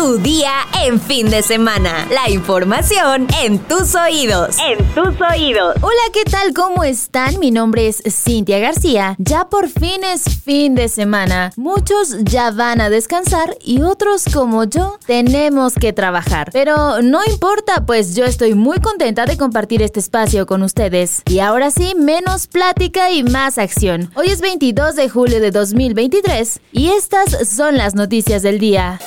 Tu día en fin de semana. La información en tus oídos. En tus oídos. Hola, ¿qué tal? ¿Cómo están? Mi nombre es Cintia García. Ya por fin es fin de semana. Muchos ya van a descansar y otros como yo tenemos que trabajar. Pero no importa, pues yo estoy muy contenta de compartir este espacio con ustedes. Y ahora sí, menos plática y más acción. Hoy es 22 de julio de 2023 y estas son las noticias del día.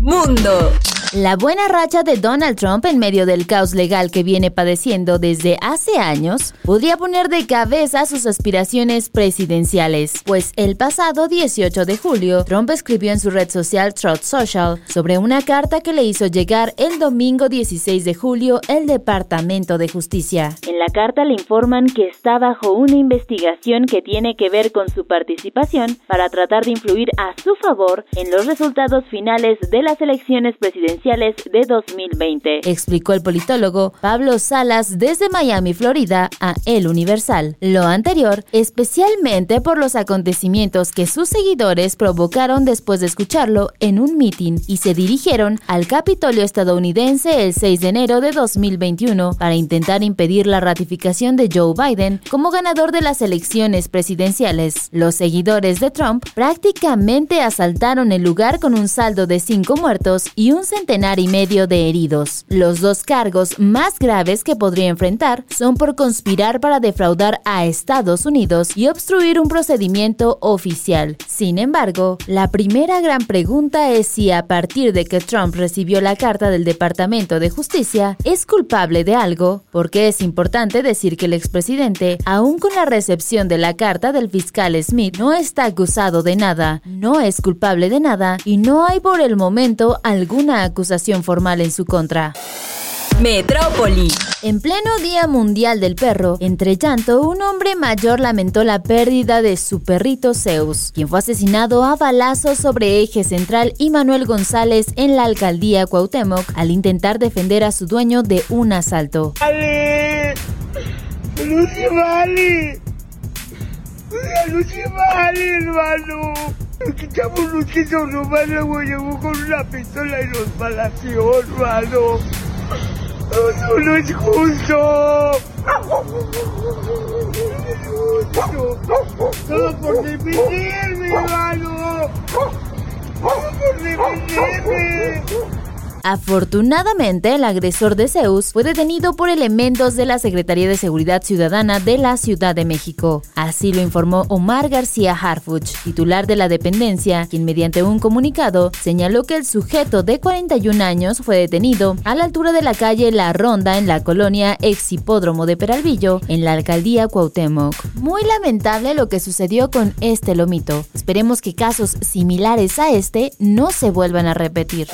Mundo. La buena racha de Donald Trump en medio del caos legal que viene padeciendo desde hace años podría poner de cabeza sus aspiraciones presidenciales, pues el pasado 18 de julio Trump escribió en su red social Truth Social sobre una carta que le hizo llegar el domingo 16 de julio el Departamento de Justicia. En la carta le informan que está bajo una investigación que tiene que ver con su participación para tratar de influir a su favor en los resultados finales de las elecciones presidenciales de 2020, explicó el politólogo Pablo Salas desde Miami, Florida, a El Universal. Lo anterior, especialmente por los acontecimientos que sus seguidores provocaron después de escucharlo en un mitin y se dirigieron al Capitolio estadounidense el 6 de enero de 2021 para intentar impedir la ratificación de Joe Biden como ganador de las elecciones presidenciales. Los seguidores de Trump prácticamente asaltaron el lugar con un saldo de cinco muertos y un centenar y medio de heridos. Los dos cargos más graves que podría enfrentar son por conspirar para defraudar a Estados Unidos y obstruir un procedimiento oficial. Sin embargo, la primera gran pregunta es si a partir de que Trump recibió la carta del Departamento de Justicia, es culpable de algo, porque es importante decir que el expresidente, aún con la recepción de la carta del fiscal Smith, no está acusado de nada, no es culpable de nada y no hay por el momento alguna acusación acusación formal en su contra. Metrópoli. En pleno Día Mundial del Perro, entre llanto, un hombre mayor lamentó la pérdida de su perrito Zeus, quien fue asesinado a balazos sobre eje central y Manuel González en la alcaldía Cuauhtémoc al intentar defender a su dueño de un asalto. ¡Ale! ¡Lucy vale! ¡Lucy vale, hermano! Quitamos Luchito nomás, luego llegó con una pistola y nos balació, hermano. No, no es justo. Todo por defenderme, hermano. Todo por defenderme. Afortunadamente, el agresor de Zeus fue detenido por elementos de la Secretaría de Seguridad Ciudadana de la Ciudad de México. Así lo informó Omar García Harfuch, titular de la dependencia, quien mediante un comunicado señaló que el sujeto de 41 años fue detenido a la altura de la calle La Ronda en la colonia ex hipódromo de Peralvillo, en la alcaldía Cuauhtémoc. Muy lamentable lo que sucedió con este lomito. Esperemos que casos similares a este no se vuelvan a repetir.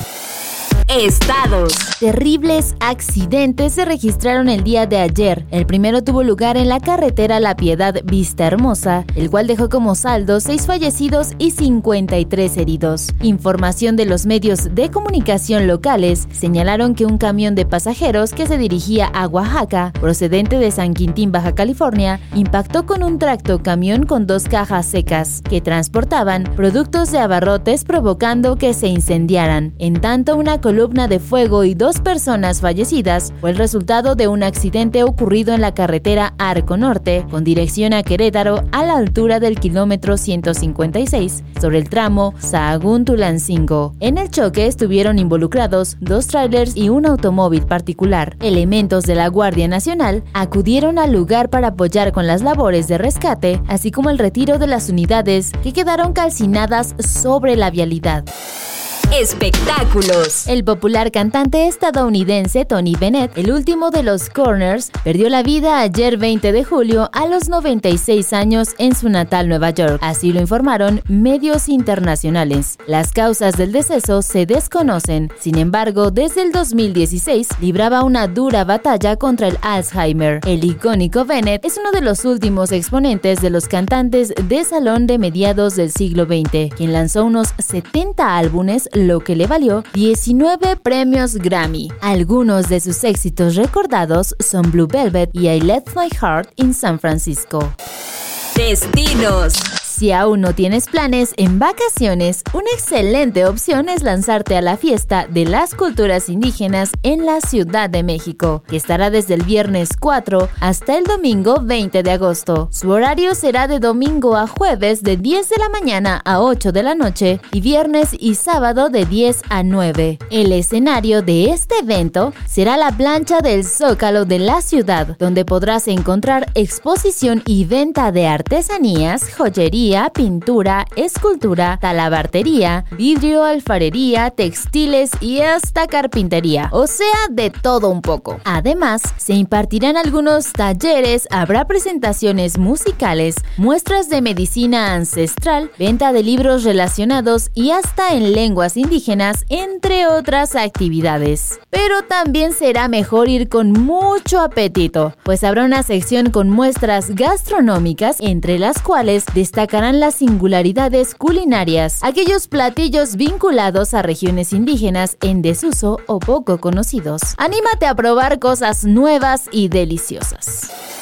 Estados. Terribles accidentes se registraron el día de ayer. El primero tuvo lugar en la carretera La Piedad Vista Hermosa, el cual dejó como saldo 6 fallecidos y 53 heridos. Información de los medios de comunicación locales señalaron que un camión de pasajeros que se dirigía a Oaxaca, procedente de San Quintín, Baja California, impactó con un tracto camión con dos cajas secas que transportaban productos de abarrotes provocando que se incendiaran. En tanto, una columna columna de fuego y dos personas fallecidas fue el resultado de un accidente ocurrido en la carretera Arco Norte, con dirección a Querétaro, a la altura del kilómetro 156, sobre el tramo Sahagún-Tulancingo. En el choque estuvieron involucrados dos trailers y un automóvil particular. Elementos de la Guardia Nacional acudieron al lugar para apoyar con las labores de rescate, así como el retiro de las unidades que quedaron calcinadas sobre la vialidad. Espectáculos. El popular cantante estadounidense Tony Bennett, el último de los Corners, perdió la vida ayer 20 de julio a los 96 años en su natal Nueva York. Así lo informaron medios internacionales. Las causas del deceso se desconocen. Sin embargo, desde el 2016 libraba una dura batalla contra el Alzheimer. El icónico Bennett es uno de los últimos exponentes de los cantantes de salón de mediados del siglo XX, quien lanzó unos 70 álbumes lo que le valió 19 premios Grammy. Algunos de sus éxitos recordados son Blue Velvet y I Left My Heart in San Francisco. Destinos. Si aún no tienes planes en vacaciones, una excelente opción es lanzarte a la fiesta de las culturas indígenas en la Ciudad de México, que estará desde el viernes 4 hasta el domingo 20 de agosto. Su horario será de domingo a jueves de 10 de la mañana a 8 de la noche y viernes y sábado de 10 a 9. El escenario de este evento será la plancha del Zócalo de la ciudad, donde podrás encontrar exposición y venta de artesanías, joyería, pintura, escultura, talabartería, vidrio, alfarería, textiles y hasta carpintería, o sea, de todo un poco. Además, se impartirán algunos talleres, habrá presentaciones musicales, muestras de medicina ancestral, venta de libros relacionados y hasta en lenguas indígenas, entre otras actividades. Pero también será mejor ir con mucho apetito, pues habrá una sección con muestras gastronómicas, entre las cuales las singularidades culinarias, aquellos platillos vinculados a regiones indígenas en desuso o poco conocidos. Anímate a probar cosas nuevas y deliciosas.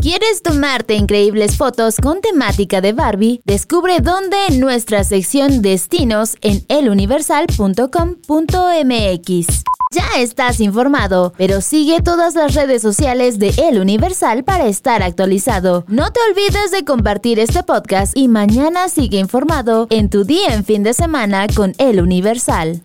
¿Quieres tomarte increíbles fotos con temática de Barbie? Descubre dónde en nuestra sección Destinos en eluniversal.com.mx. Ya estás informado, pero sigue todas las redes sociales de El Universal para estar actualizado. No te olvides de compartir este podcast y mañana sigue informado en tu día en fin de semana con El Universal.